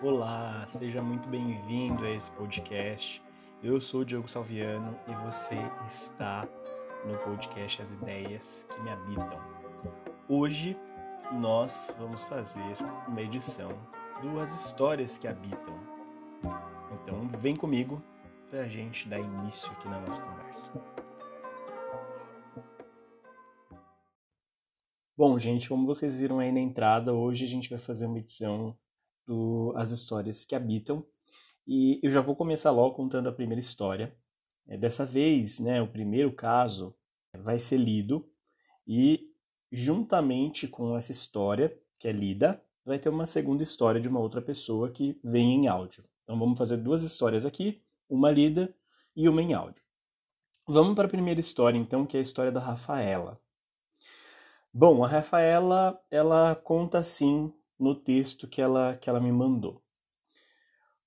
Olá, seja muito bem-vindo a esse podcast. Eu sou o Diogo Salviano e você está no podcast As Ideias que Me Habitam. Hoje nós vamos fazer uma edição do As Histórias que Habitam. Então vem comigo para a gente dar início aqui na nossa conversa. Bom, gente, como vocês viram aí na entrada, hoje a gente vai fazer uma edição As Histórias que Habitam. E eu já vou começar logo contando a primeira história. É, dessa vez, né, o primeiro caso vai ser lido e, juntamente com essa história que é lida, vai ter uma segunda história de uma outra pessoa que vem em áudio. Então vamos fazer duas histórias aqui, uma lida e uma em áudio. Vamos para a primeira história, então, que é a história da Rafaela. Bom, a Rafaela, ela conta assim no texto que ela, que ela me mandou.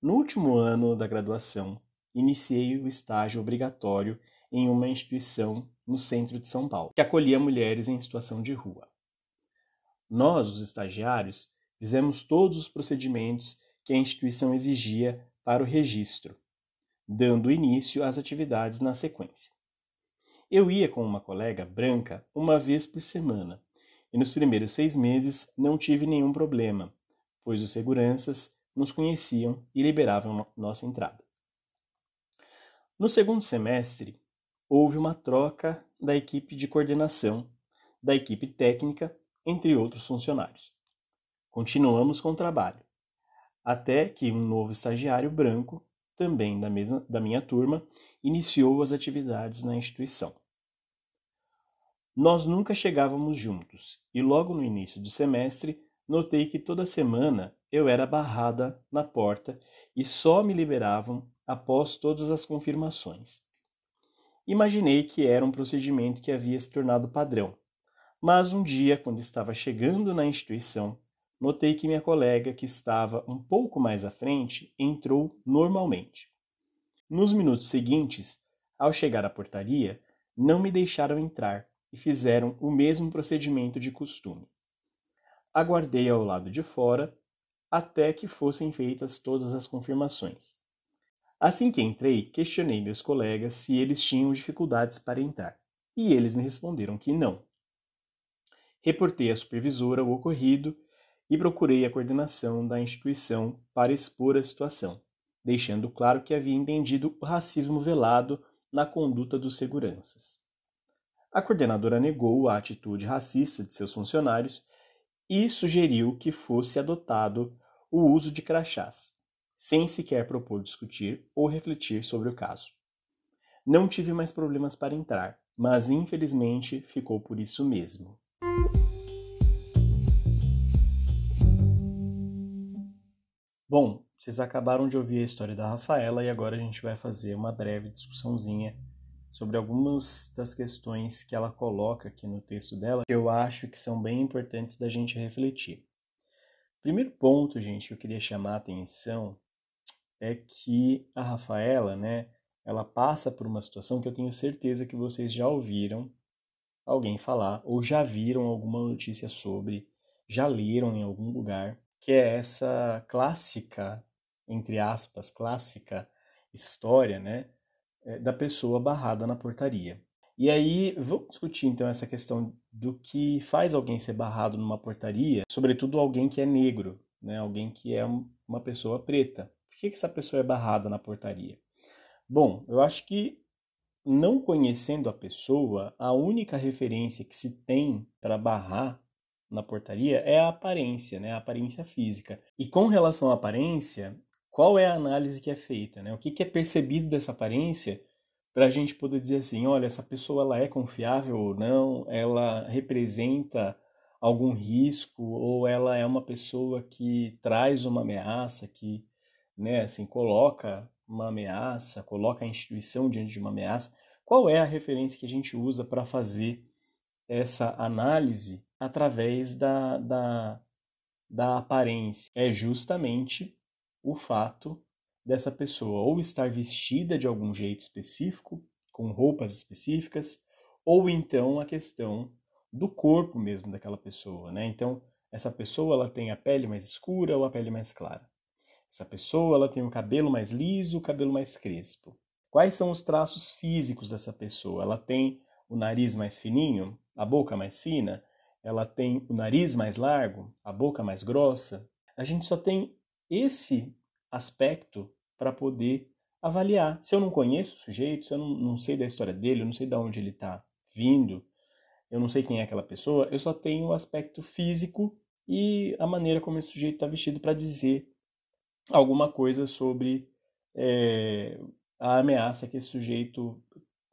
No último ano da graduação, iniciei o estágio obrigatório em uma instituição no centro de São Paulo, que acolhia mulheres em situação de rua. Nós, os estagiários, fizemos todos os procedimentos que a instituição exigia para o registro, dando início às atividades na sequência. Eu ia com uma colega branca uma vez por semana e nos primeiros seis meses não tive nenhum problema, pois os seguranças nos conheciam e liberavam nossa entrada. No segundo semestre, houve uma troca da equipe de coordenação, da equipe técnica, entre outros funcionários. Continuamos com o trabalho, até que um novo estagiário branco, também da, mesma, da minha turma, iniciou as atividades na instituição. Nós nunca chegávamos juntos, e logo no início do semestre notei que toda semana eu era barrada na porta e só me liberavam após todas as confirmações. Imaginei que era um procedimento que havia se tornado padrão, mas um dia, quando estava chegando na instituição, notei que minha colega, que estava um pouco mais à frente, entrou normalmente. Nos minutos seguintes, ao chegar à portaria, não me deixaram entrar e fizeram o mesmo procedimento de costume. Aguardei ao lado de fora até que fossem feitas todas as confirmações. Assim que entrei, questionei meus colegas se eles tinham dificuldades para entrar, e eles me responderam que não. Reportei à supervisora o ocorrido e procurei a coordenação da instituição para expor a situação, deixando claro que havia entendido o racismo velado na conduta dos seguranças. A coordenadora negou a atitude racista de seus funcionários e sugeriu que fosse adotado o uso de crachás, sem sequer propor discutir ou refletir sobre o caso. Não tive mais problemas para entrar, mas infelizmente ficou por isso mesmo. Bom, vocês acabaram de ouvir a história da Rafaela e agora a gente vai fazer uma breve discussãozinha sobre algumas das questões que ela coloca aqui no texto dela, que eu acho que são bem importantes da gente refletir. Primeiro ponto, gente, que eu queria chamar a atenção é que a Rafaela, né, ela passa por uma situação que eu tenho certeza que vocês já ouviram alguém falar ou já viram alguma notícia sobre, já leram em algum lugar, que é essa clássica, entre aspas, clássica história, né, da pessoa barrada na portaria. E aí, vamos discutir então essa questão do que faz alguém ser barrado numa portaria, sobretudo alguém que é negro, né? alguém que é uma pessoa preta. Por que, que essa pessoa é barrada na portaria? Bom, eu acho que não conhecendo a pessoa, a única referência que se tem para barrar na portaria é a aparência, né? a aparência física. E com relação à aparência, qual é a análise que é feita, né? O que, que é percebido dessa aparência para a gente poder dizer assim, olha, essa pessoa ela é confiável ou não, ela representa algum risco ou ela é uma pessoa que traz uma ameaça, que, né, assim, coloca uma ameaça, coloca a instituição diante de uma ameaça. Qual é a referência que a gente usa para fazer essa análise através da, da, da aparência? É justamente o fato dessa pessoa ou estar vestida de algum jeito específico, com roupas específicas, ou então a questão do corpo mesmo daquela pessoa, né? Então, essa pessoa ela tem a pele mais escura ou a pele mais clara. Essa pessoa ela tem o cabelo mais liso, o cabelo mais crespo. Quais são os traços físicos dessa pessoa? Ela tem o nariz mais fininho, a boca mais fina, ela tem o nariz mais largo, a boca mais grossa. A gente só tem esse aspecto para poder avaliar. Se eu não conheço o sujeito, se eu não, não sei da história dele, eu não sei de onde ele está vindo, eu não sei quem é aquela pessoa, eu só tenho o aspecto físico e a maneira como esse sujeito está vestido para dizer alguma coisa sobre é, a ameaça que esse sujeito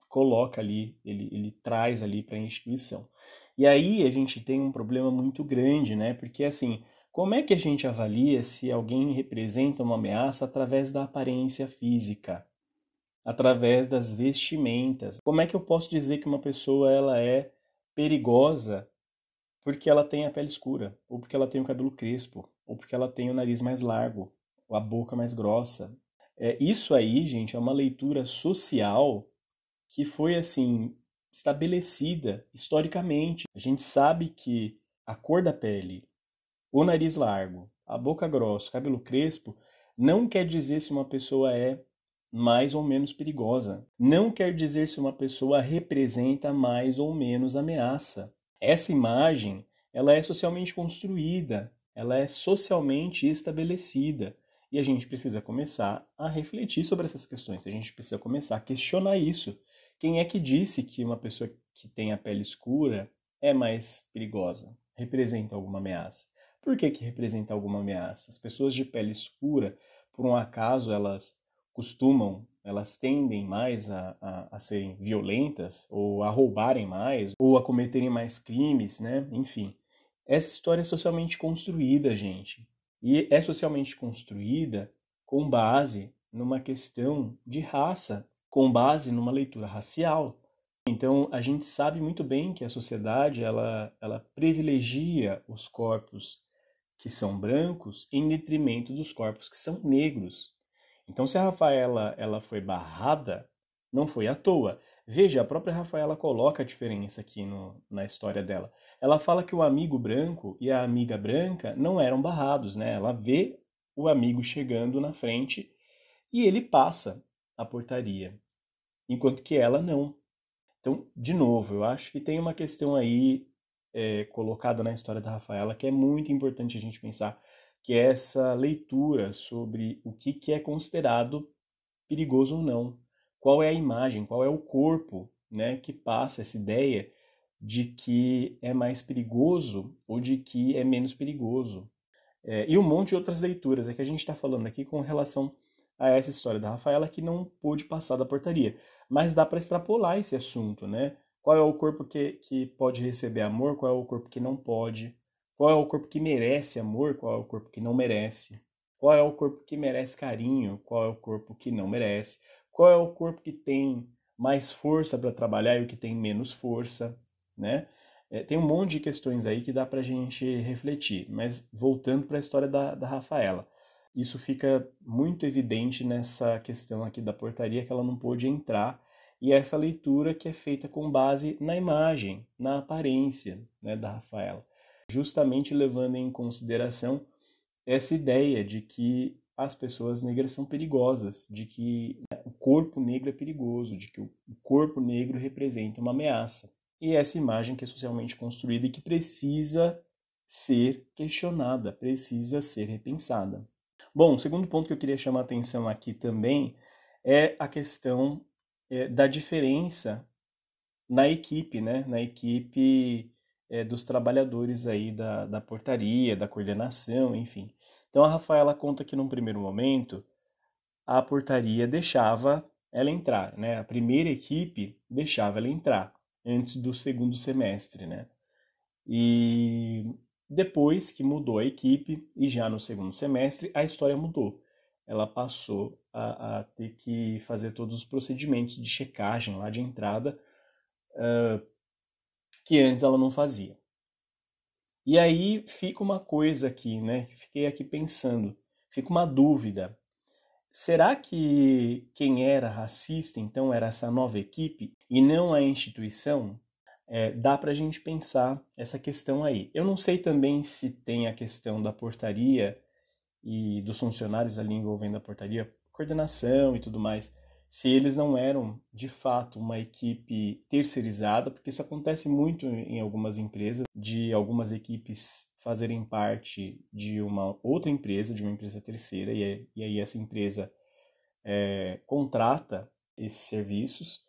coloca ali, ele, ele traz ali para a instituição. E aí a gente tem um problema muito grande, né? Porque assim, como é que a gente avalia se alguém representa uma ameaça através da aparência física, através das vestimentas? Como é que eu posso dizer que uma pessoa ela é perigosa porque ela tem a pele escura, ou porque ela tem o cabelo crespo, ou porque ela tem o nariz mais largo, ou a boca mais grossa? É, isso aí, gente, é uma leitura social que foi assim estabelecida historicamente. A gente sabe que a cor da pele, o nariz largo, a boca grossa, cabelo crespo, não quer dizer se uma pessoa é mais ou menos perigosa. Não quer dizer se uma pessoa representa mais ou menos ameaça. Essa imagem, ela é socialmente construída, ela é socialmente estabelecida. E a gente precisa começar a refletir sobre essas questões. A gente precisa começar a questionar isso. Quem é que disse que uma pessoa que tem a pele escura é mais perigosa? Representa alguma ameaça? Por que, que representa alguma ameaça? As pessoas de pele escura, por um acaso, elas costumam, elas tendem mais a, a, a serem violentas, ou a roubarem mais, ou a cometerem mais crimes, né? Enfim. Essa história é socialmente construída, gente. E é socialmente construída com base numa questão de raça, com base numa leitura racial. Então, a gente sabe muito bem que a sociedade ela, ela privilegia os corpos que são brancos em detrimento dos corpos que são negros. Então, se a Rafaela ela foi barrada, não foi à toa. Veja, a própria Rafaela coloca a diferença aqui no, na história dela. Ela fala que o amigo branco e a amiga branca não eram barrados, né? Ela vê o amigo chegando na frente e ele passa a portaria, enquanto que ela não. Então, de novo, eu acho que tem uma questão aí é, colocada na história da Rafaela que é muito importante a gente pensar, que é essa leitura sobre o que, que é considerado perigoso ou não. Qual é a imagem, qual é o corpo né, que passa essa ideia de que é mais perigoso ou de que é menos perigoso. É, e um monte de outras leituras. É que a gente está falando aqui com relação a essa história da Rafaela que não pôde passar da portaria. Mas dá para extrapolar esse assunto, né? Qual é o corpo que, que pode receber amor, qual é o corpo que não pode, qual é o corpo que merece amor, qual é o corpo que não merece, qual é o corpo que merece carinho, qual é o corpo que não merece, qual é o corpo que tem mais força para trabalhar e o que tem menos força né? É, tem um monte de questões aí que dá para a gente refletir, mas voltando para a história da, da Rafaela, isso fica muito evidente nessa questão aqui da portaria que ela não pôde entrar e essa leitura que é feita com base na imagem, na aparência né, da Rafaela, justamente levando em consideração essa ideia de que as pessoas negras são perigosas, de que né, o corpo negro é perigoso, de que o corpo negro representa uma ameaça e essa imagem que é socialmente construída e que precisa ser questionada, precisa ser repensada. Bom, o segundo ponto que eu queria chamar a atenção aqui também é a questão é, da diferença na equipe, né? Na equipe é, dos trabalhadores aí da, da portaria, da coordenação, enfim. Então a Rafaela conta que num primeiro momento a portaria deixava ela entrar, né? A primeira equipe deixava ela entrar antes do segundo semestre, né? E depois que mudou a equipe, e já no segundo semestre, a história mudou. Ela passou a, a ter que fazer todos os procedimentos de checagem lá de entrada uh, que antes ela não fazia. E aí fica uma coisa aqui, né? Fiquei aqui pensando, fica uma dúvida. Será que quem era racista então era essa nova equipe e não a instituição? É, dá para a gente pensar essa questão aí. Eu não sei também se tem a questão da portaria e dos funcionários ali envolvendo a portaria, coordenação e tudo mais, se eles não eram de fato uma equipe terceirizada, porque isso acontece muito em algumas empresas, de algumas equipes fazerem parte de uma outra empresa, de uma empresa terceira, e, e aí essa empresa é, contrata esses serviços,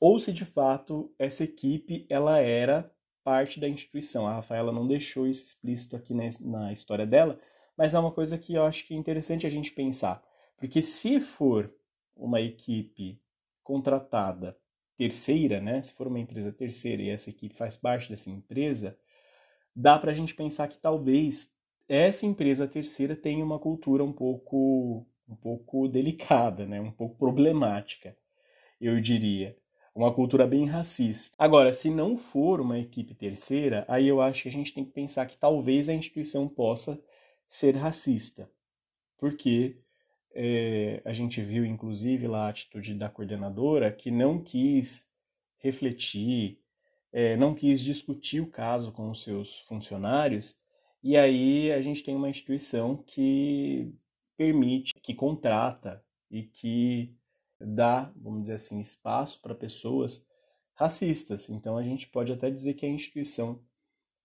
ou se de fato essa equipe ela era parte da instituição. A Rafaela não deixou isso explícito aqui na, na história dela, mas é uma coisa que eu acho que é interessante a gente pensar. Porque se for uma equipe contratada terceira, né? Se for uma empresa terceira e essa equipe faz parte dessa empresa, dá para a gente pensar que talvez essa empresa terceira tenha uma cultura um pouco, um pouco delicada, né? Um pouco problemática, eu diria. Uma cultura bem racista. Agora, se não for uma equipe terceira, aí eu acho que a gente tem que pensar que talvez a instituição possa ser racista. Porque é, a gente viu, inclusive, lá a atitude da coordenadora que não quis refletir, é, não quis discutir o caso com os seus funcionários, e aí a gente tem uma instituição que permite, que contrata e que dá, vamos dizer assim, espaço para pessoas racistas. Então a gente pode até dizer que a instituição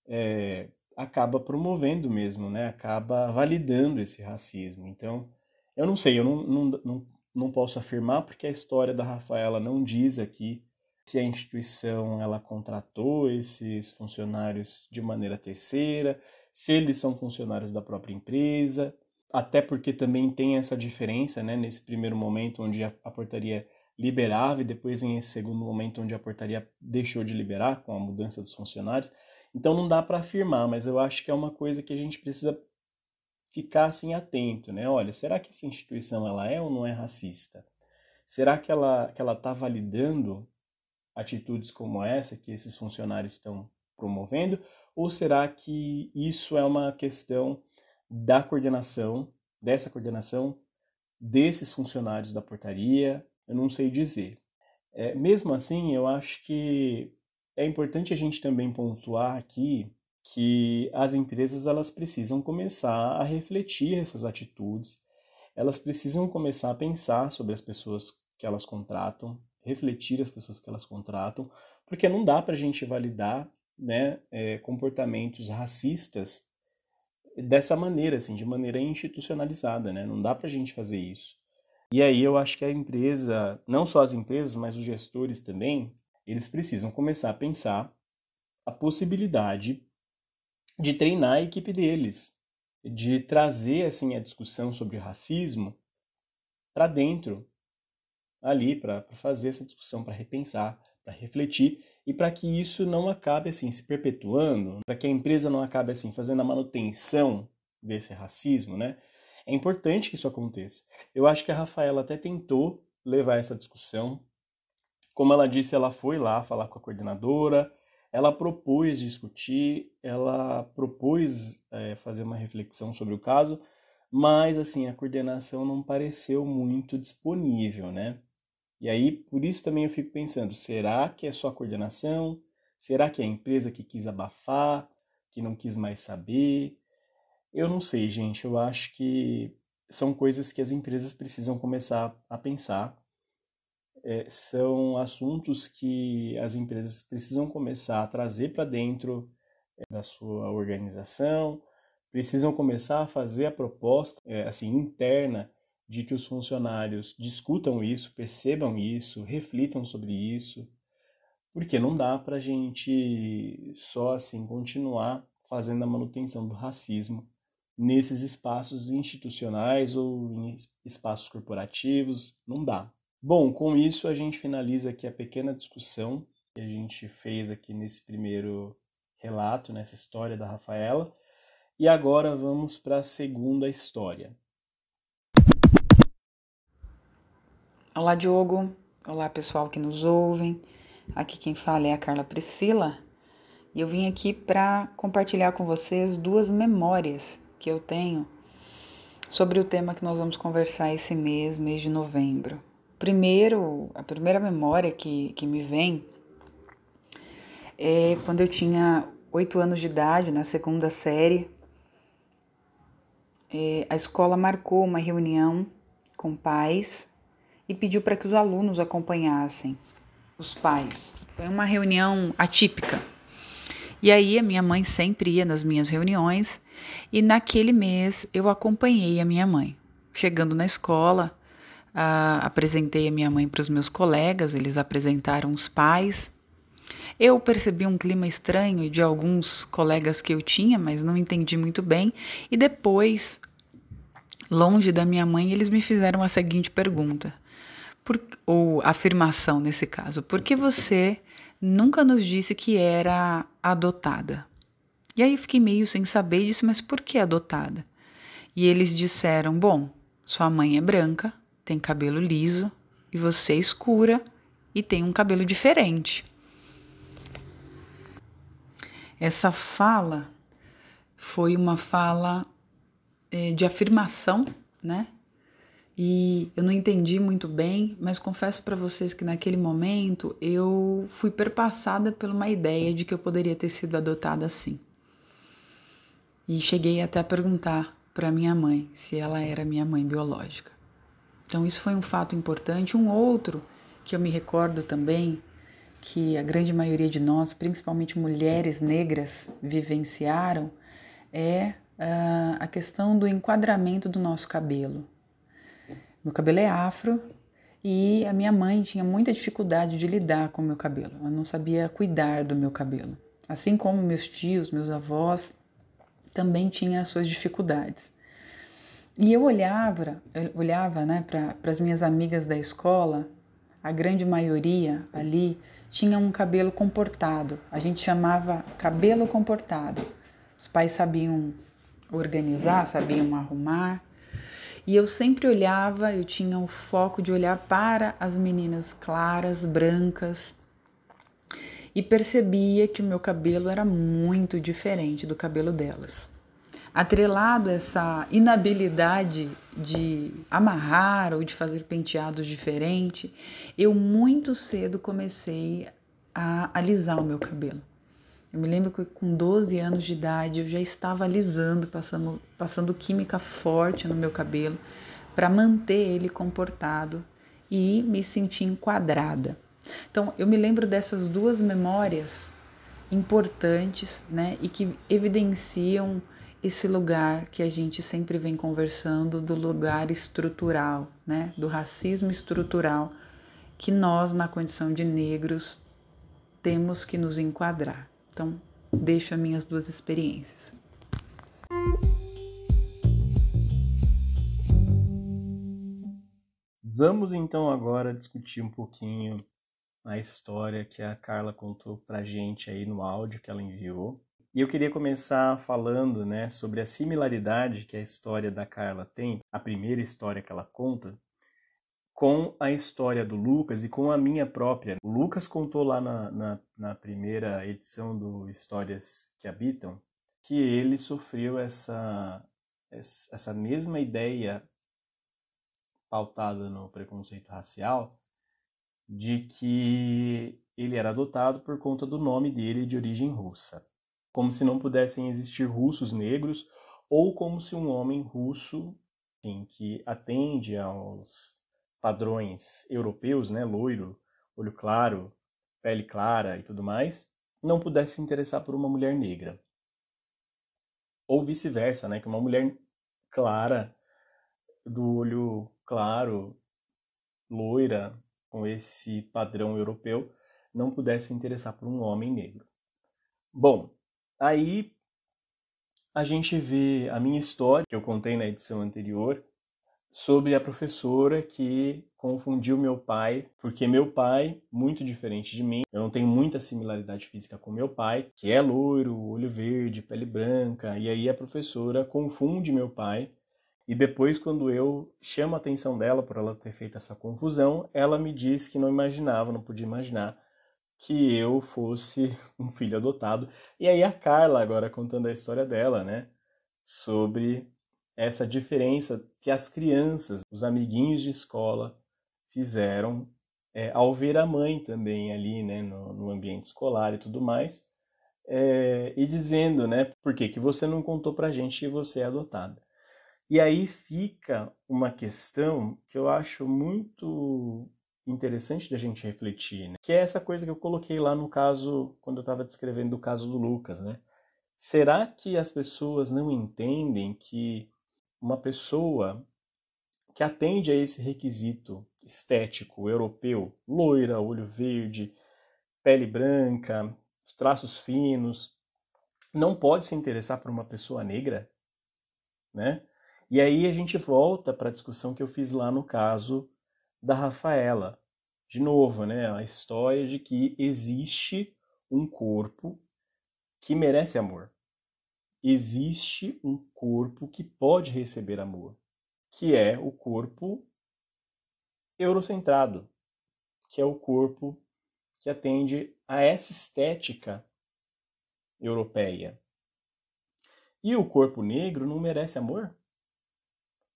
é, acaba promovendo mesmo, né? acaba validando esse racismo. Então eu não sei, eu não, não, não, não posso afirmar porque a história da Rafaela não diz aqui se a instituição ela contratou esses funcionários de maneira terceira, se eles são funcionários da própria empresa, até porque também tem essa diferença, né, nesse primeiro momento onde a, a portaria liberava e depois em esse segundo momento onde a portaria deixou de liberar com a mudança dos funcionários. Então não dá para afirmar, mas eu acho que é uma coisa que a gente precisa ficar assim atento, né? Olha, será que essa instituição ela é ou não é racista? Será que ela que ela está validando atitudes como essa que esses funcionários estão promovendo? Ou será que isso é uma questão da coordenação, dessa coordenação, desses funcionários da portaria? Eu não sei dizer. É, mesmo assim, eu acho que é importante a gente também pontuar aqui que as empresas elas precisam começar a refletir essas atitudes, elas precisam começar a pensar sobre as pessoas que elas contratam, refletir as pessoas que elas contratam, porque não dá para a gente validar né, é, comportamentos racistas dessa maneira, assim, de maneira institucionalizada, né? Não dá para a gente fazer isso. E aí eu acho que a empresa, não só as empresas, mas os gestores também, eles precisam começar a pensar a possibilidade de treinar a equipe deles, de trazer assim a discussão sobre racismo para dentro, ali para fazer essa discussão, para repensar, para refletir e para que isso não acabe assim se perpetuando, para que a empresa não acabe assim fazendo a manutenção desse racismo, né? É importante que isso aconteça. Eu acho que a Rafaela até tentou levar essa discussão. Como ela disse, ela foi lá falar com a coordenadora, ela propôs discutir, ela propôs é, fazer uma reflexão sobre o caso, mas assim a coordenação não pareceu muito disponível, né? E aí por isso também eu fico pensando, será que é só a coordenação? Será que é a empresa que quis abafar, que não quis mais saber? Eu não sei, gente. Eu acho que são coisas que as empresas precisam começar a pensar é, são assuntos que as empresas precisam começar a trazer para dentro é, da sua organização, precisam começar a fazer a proposta é, assim interna de que os funcionários discutam isso, percebam isso, reflitam sobre isso, porque não dá para a gente só assim continuar fazendo a manutenção do racismo nesses espaços institucionais ou em espaços corporativos, não dá. Bom, com isso a gente finaliza aqui a pequena discussão que a gente fez aqui nesse primeiro relato, nessa história da Rafaela. E agora vamos para a segunda história. Olá, Diogo. Olá, pessoal que nos ouvem. Aqui quem fala é a Carla Priscila. E eu vim aqui para compartilhar com vocês duas memórias que eu tenho sobre o tema que nós vamos conversar esse mês, mês de novembro. Primeiro, a primeira memória que, que me vem é quando eu tinha oito anos de idade, na segunda série. é, a escola marcou uma reunião com pais e pediu para que os alunos acompanhassem os pais. Foi uma reunião atípica. E aí a minha mãe sempre ia nas minhas reuniões e naquele mês eu acompanhei a minha mãe. Chegando na escola, uh, apresentei a minha mãe para os meus colegas, eles apresentaram os pais. Eu percebi um clima estranho de alguns colegas que eu tinha, mas não entendi muito bem. E depois, longe da minha mãe, eles me fizeram a seguinte pergunta: por, ou afirmação nesse caso, por que você nunca nos disse que era adotada? E aí eu fiquei meio sem saber e disse, mas por que adotada? E eles disseram, bom, sua mãe é branca, tem cabelo liso, e você é escura e tem um cabelo diferente. Essa fala foi uma fala é, de afirmação, né? E eu não entendi muito bem, mas confesso para vocês que naquele momento eu fui perpassada por uma ideia de que eu poderia ter sido adotada assim. E cheguei até a perguntar para minha mãe se ela era minha mãe biológica. Então isso foi um fato importante. Um outro que eu me recordo também que a grande maioria de nós, principalmente mulheres negras, vivenciaram é uh, a questão do enquadramento do nosso cabelo. Meu cabelo é afro e a minha mãe tinha muita dificuldade de lidar com o meu cabelo. Ela não sabia cuidar do meu cabelo. Assim como meus tios, meus avós também tinham as suas dificuldades. E eu olhava, eu olhava né, para as minhas amigas da escola, a grande maioria ali tinha um cabelo comportado. A gente chamava cabelo comportado. Os pais sabiam organizar, sabiam arrumar. E eu sempre olhava, eu tinha o foco de olhar para as meninas claras, brancas, e percebia que o meu cabelo era muito diferente do cabelo delas. Atrelado essa inabilidade de amarrar ou de fazer penteados diferentes, eu muito cedo comecei a alisar o meu cabelo. Eu me lembro que com 12 anos de idade eu já estava alisando, passando, passando química forte no meu cabelo para manter ele comportado e me sentir enquadrada. Então eu me lembro dessas duas memórias importantes, né, e que evidenciam esse lugar que a gente sempre vem conversando do lugar estrutural, né, do racismo estrutural que nós na condição de negros temos que nos enquadrar. Então, deixo as minhas duas experiências. Vamos então agora discutir um pouquinho a história que a Carla contou pra gente aí no áudio que ela enviou. E eu queria começar falando, né, sobre a similaridade que a história da Carla tem, a primeira história que ela conta, com a história do Lucas e com a minha própria. O Lucas contou lá na, na, na, primeira edição do Histórias que Habitam que ele sofreu essa, essa mesma ideia pautada no preconceito racial de que ele era adotado por conta do nome dele de origem russa. Como se não pudessem existir russos negros ou como se um homem russo, assim, que atende aos padrões europeus, né, loiro, olho claro, pele clara e tudo mais, não pudesse se interessar por uma mulher negra. Ou vice-versa, né, que uma mulher clara, do olho claro, loira, com esse padrão europeu, não pudesse se interessar por um homem negro. Bom, aí a gente vê a minha história, que eu contei na edição anterior, sobre a professora que confundiu meu pai, porque meu pai, muito diferente de mim, eu não tenho muita similaridade física com meu pai, que é loiro, olho verde, pele branca, e aí a professora confunde meu pai. E depois, quando eu chamo a atenção dela por ela ter feito essa confusão, ela me diz que não imaginava, não podia imaginar que eu fosse um filho adotado. E aí a Carla agora contando a história dela, né? Sobre essa diferença que as crianças, os amiguinhos de escola fizeram é, ao ver a mãe também ali, né, no, no ambiente escolar e tudo mais, é, e dizendo, né, por que, que você não contou pra gente que você é adotada. E aí fica uma questão que eu acho muito interessante da gente refletir, né? que é essa coisa que eu coloquei lá no caso, quando eu estava descrevendo o caso do Lucas, né? Será que as pessoas não entendem que uma pessoa que atende a esse requisito estético europeu, loira, olho verde, pele branca, traços finos, não pode se interessar por uma pessoa negra, né? E aí a gente volta para a discussão que eu fiz lá no caso da Rafaela. De novo, né, a história de que existe um corpo que merece amor. Existe um corpo que pode receber amor, que é o corpo eurocentrado, que é o corpo que atende a essa estética europeia. E o corpo negro não merece amor?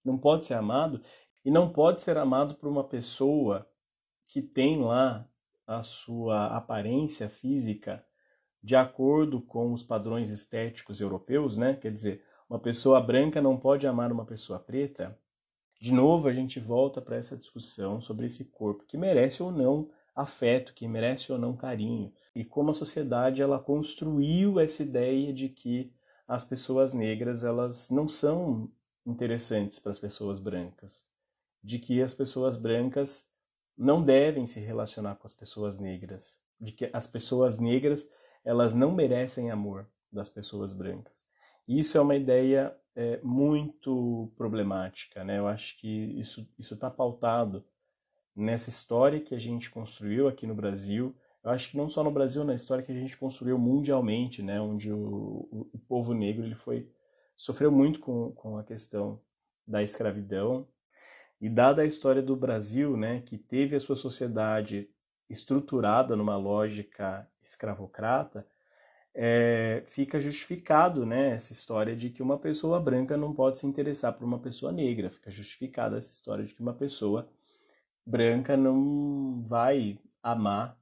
Não pode ser amado? E não pode ser amado por uma pessoa que tem lá a sua aparência física de acordo com os padrões estéticos europeus, né? Quer dizer, uma pessoa branca não pode amar uma pessoa preta. De novo, a gente volta para essa discussão sobre esse corpo que merece ou não afeto, que merece ou não carinho, e como a sociedade ela construiu essa ideia de que as pessoas negras elas não são interessantes para as pessoas brancas, de que as pessoas brancas não devem se relacionar com as pessoas negras, de que as pessoas negras elas não merecem amor das pessoas brancas. Isso é uma ideia é, muito problemática, né? Eu acho que isso isso está pautado nessa história que a gente construiu aqui no Brasil. Eu acho que não só no Brasil, na história que a gente construiu mundialmente, né? Onde o, o, povo negro ele foi sofreu muito com, com a questão da escravidão. E dada a história do Brasil, né, que teve a sua sociedade estruturada numa lógica escravocrata, é, fica justificado né, essa história de que uma pessoa branca não pode se interessar por uma pessoa negra. Fica justificada essa história de que uma pessoa branca não vai amar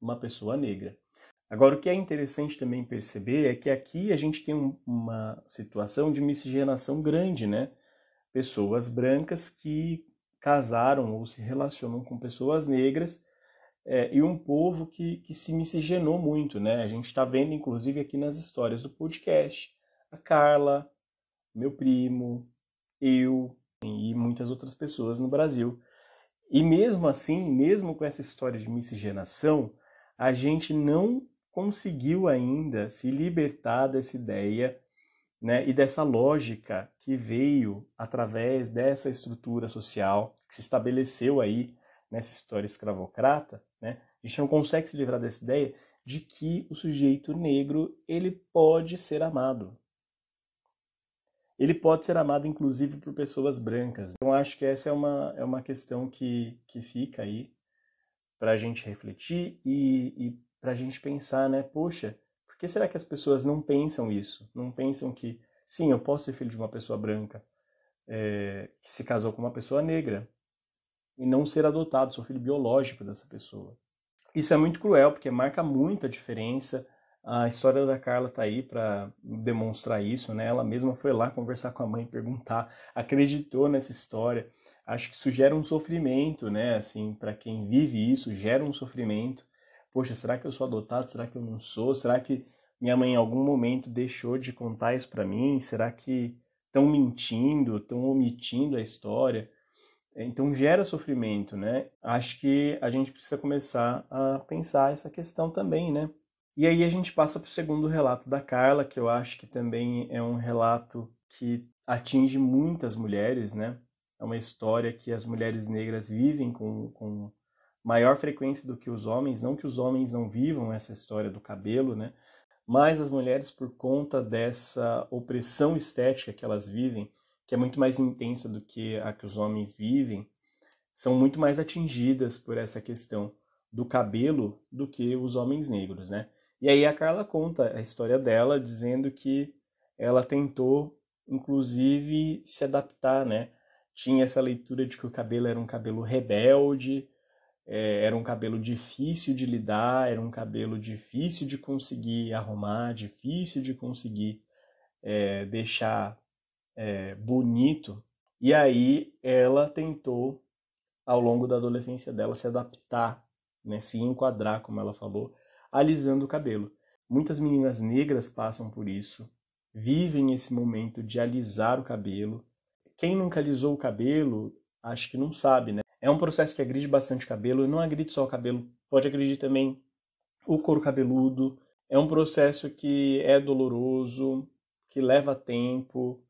uma pessoa negra. Agora, o que é interessante também perceber é que aqui a gente tem um, uma situação de miscigenação grande, né? Pessoas brancas que casaram ou se relacionam com pessoas negras é, e um povo que, que se miscigenou muito, né? A gente está vendo, inclusive, aqui nas histórias do podcast, a Carla, meu primo, eu e muitas outras pessoas no Brasil. E mesmo assim, mesmo com essa história de miscigenação, a gente não conseguiu ainda se libertar dessa ideia né, e dessa lógica que veio através dessa estrutura social que se estabeleceu aí nessa história escravocrata, né, a gente não consegue se livrar dessa ideia de que o sujeito negro ele pode ser amado. Ele pode ser amado, inclusive, por pessoas brancas. Então, acho que essa é uma, é uma questão que, que fica aí para a gente refletir e, e para a gente pensar, né? Poxa, por que será que as pessoas não pensam isso? Não pensam que, sim, eu posso ser filho de uma pessoa branca é, que se casou com uma pessoa negra e não ser adotado, sou filho biológico dessa pessoa. Isso é muito cruel, porque marca muita diferença. A história da Carla tá aí para demonstrar isso, né? Ela mesma foi lá conversar com a mãe, perguntar, acreditou nessa história. Acho que isso gera um sofrimento, né? Assim, para quem vive isso, gera um sofrimento poxa, será que eu sou adotado? Será que eu não sou? Será que minha mãe em algum momento deixou de contar isso para mim? Será que estão mentindo, estão omitindo a história? Então gera sofrimento, né? Acho que a gente precisa começar a pensar essa questão também, né? E aí a gente passa para o segundo relato da Carla, que eu acho que também é um relato que atinge muitas mulheres, né? É uma história que as mulheres negras vivem com, com maior frequência do que os homens, não que os homens não vivam essa história do cabelo, né? Mas as mulheres, por conta dessa opressão estética que elas vivem, que é muito mais intensa do que a que os homens vivem, são muito mais atingidas por essa questão do cabelo do que os homens negros, né? E aí a Carla conta a história dela, dizendo que ela tentou, inclusive, se adaptar, né? Tinha essa leitura de que o cabelo era um cabelo rebelde, é, era um cabelo difícil de lidar, era um cabelo difícil de conseguir arrumar, difícil de conseguir é, deixar é, bonito. E aí ela tentou, ao longo da adolescência dela, se adaptar, né, se enquadrar, como ela falou, alisando o cabelo. Muitas meninas negras passam por isso, vivem esse momento de alisar o cabelo. Quem nunca alisou o cabelo, acho que não sabe, né? É um processo que agride bastante cabelo, e não agride só o cabelo, pode agredir também o couro cabeludo. É um processo que é doloroso, que leva tempo,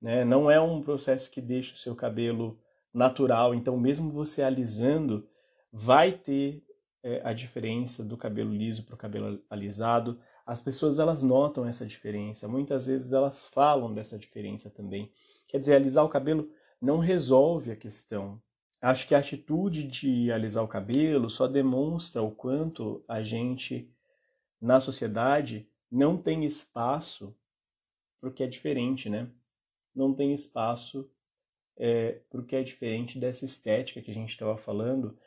né? Não é um processo que deixa o seu cabelo natural, então mesmo você alisando, vai ter é, a diferença do cabelo liso para o cabelo alisado. As pessoas elas notam essa diferença, muitas vezes elas falam dessa diferença também. Quer dizer, alisar o cabelo não resolve a questão. Acho que a atitude de alisar o cabelo só demonstra o quanto a gente, na sociedade, não tem espaço para o que é diferente, né? Não tem espaço é, para o que é diferente dessa estética que a gente estava falando,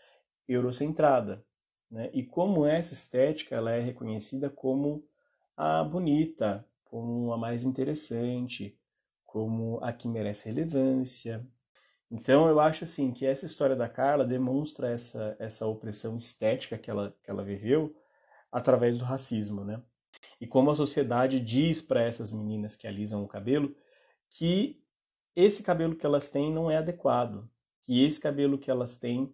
eurocentrada. Né? E como essa estética ela é reconhecida como a bonita, como a mais interessante, como a que merece relevância. Então eu acho assim que essa história da Carla demonstra essa, essa opressão estética que ela, que ela viveu através do racismo, né? E como a sociedade diz para essas meninas que alisam o cabelo que esse cabelo que elas têm não é adequado, que esse cabelo que elas têm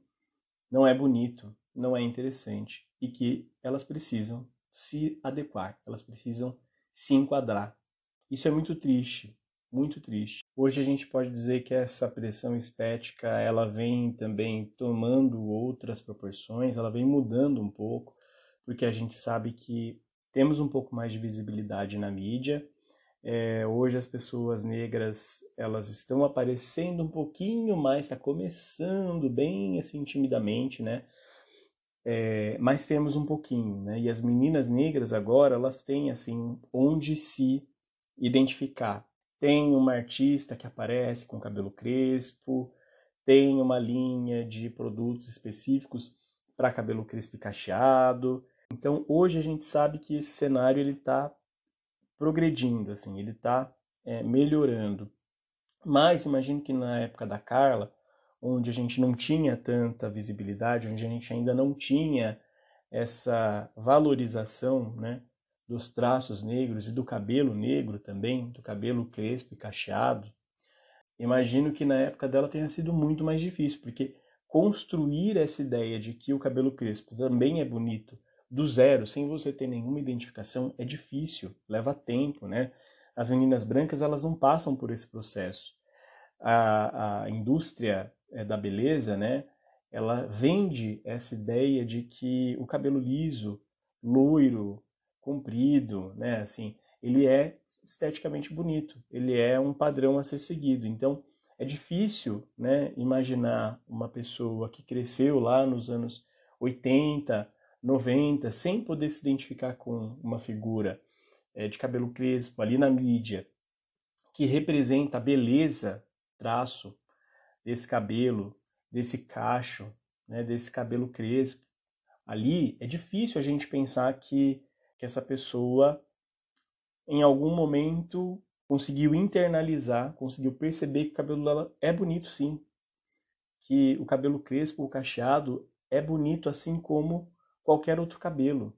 não é bonito, não é interessante e que elas precisam se adequar, elas precisam se enquadrar. Isso é muito triste, muito triste. Hoje a gente pode dizer que essa pressão estética, ela vem também tomando outras proporções, ela vem mudando um pouco, porque a gente sabe que temos um pouco mais de visibilidade na mídia. É, hoje as pessoas negras elas estão aparecendo um pouquinho mais, está começando bem assim timidamente, né? é, mas temos um pouquinho, né? E as meninas negras agora elas têm assim onde se identificar. Tem uma artista que aparece com cabelo crespo, tem uma linha de produtos específicos para cabelo crespo e cacheado. Então hoje a gente sabe que esse cenário ele está progredindo, assim, ele está é, melhorando. Mas imagino que na época da Carla onde a gente não tinha tanta visibilidade, onde a gente ainda não tinha essa valorização né, dos traços negros e do cabelo negro também, do cabelo crespo e cacheado, imagino que na época dela tenha sido muito mais difícil, porque construir essa ideia de que o cabelo crespo também é bonito do zero, sem você ter nenhuma identificação, é difícil, leva tempo, né? As meninas brancas, elas não passam por esse processo. A, a indústria é, da beleza, né? Ela vende essa ideia de que o cabelo liso, loiro, comprido, né? Assim, ele é esteticamente bonito. Ele é um padrão a ser seguido. Então, é difícil, né? Imaginar uma pessoa que cresceu lá nos anos 80, 90, sem poder se identificar com uma figura é, de cabelo crespo ali na mídia, que representa a beleza, traço, desse cabelo, desse cacho, né, desse cabelo crespo. Ali é difícil a gente pensar que, que essa pessoa, em algum momento, conseguiu internalizar, conseguiu perceber que o cabelo dela é bonito sim. Que o cabelo crespo ou cacheado é bonito assim como qualquer outro cabelo,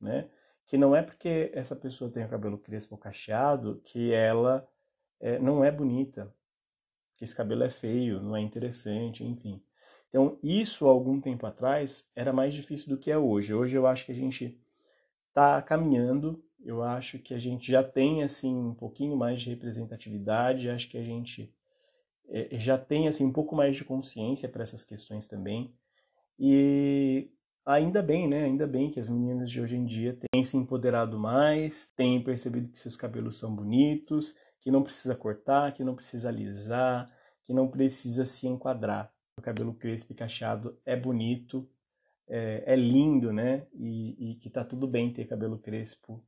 né? Que não é porque essa pessoa tem o cabelo crespo ou cacheado que ela é, não é bonita que esse cabelo é feio, não é interessante, enfim. Então, isso algum tempo atrás era mais difícil do que é hoje. Hoje eu acho que a gente está caminhando, eu acho que a gente já tem assim um pouquinho mais de representatividade, acho que a gente é, já tem assim um pouco mais de consciência para essas questões também. E ainda bem, né? Ainda bem que as meninas de hoje em dia têm se empoderado mais, têm percebido que seus cabelos são bonitos, que não precisa cortar, que não precisa alisar, que não precisa se enquadrar. O cabelo crespo e cacheado é bonito, é, é lindo, né? E, e que tá tudo bem ter cabelo crespo.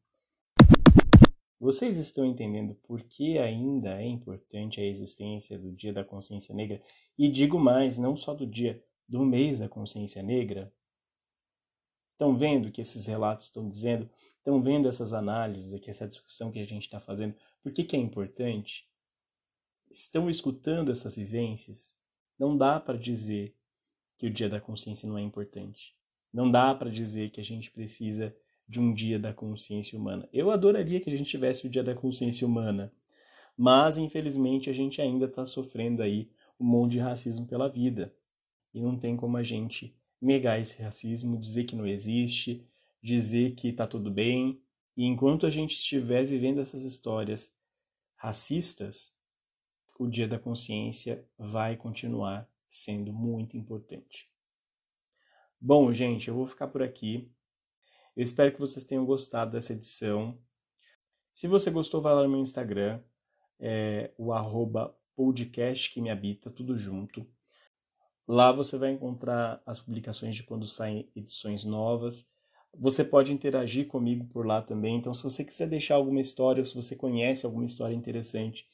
Vocês estão entendendo por que ainda é importante a existência do Dia da Consciência Negra? E digo mais, não só do dia, do mês da consciência negra? Estão vendo que esses relatos estão dizendo? Estão vendo essas análises aqui, essa discussão que a gente está fazendo? Por que, que é importante? estão escutando essas vivências, não dá para dizer que o Dia da Consciência não é importante. Não dá para dizer que a gente precisa de um Dia da Consciência Humana. Eu adoraria que a gente tivesse o Dia da Consciência Humana, mas infelizmente a gente ainda está sofrendo aí um monte de racismo pela vida. E não tem como a gente negar esse racismo, dizer que não existe, dizer que está tudo bem. E enquanto a gente estiver vivendo essas histórias racistas, o Dia da Consciência vai continuar sendo muito importante. Bom, gente, eu vou ficar por aqui. Eu espero que vocês tenham gostado dessa edição. Se você gostou, vai lá no meu Instagram, é, o arroba podcast que me habita, tudo junto. Lá você vai encontrar as publicações de quando saem edições novas. Você pode interagir comigo por lá também. Então, se você quiser deixar alguma história, ou se você conhece alguma história interessante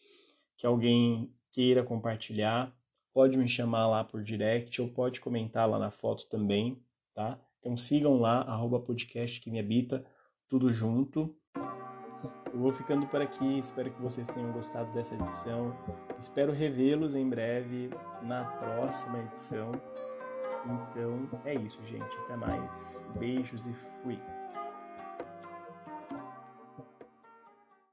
que alguém queira compartilhar, pode me chamar lá por direct ou pode comentar lá na foto também, tá? Então sigam lá, arroba podcast que me habita, tudo junto. Eu vou ficando por aqui, espero que vocês tenham gostado dessa edição. Espero revê-los em breve na próxima edição. Então é isso, gente. Até mais. Beijos e fui.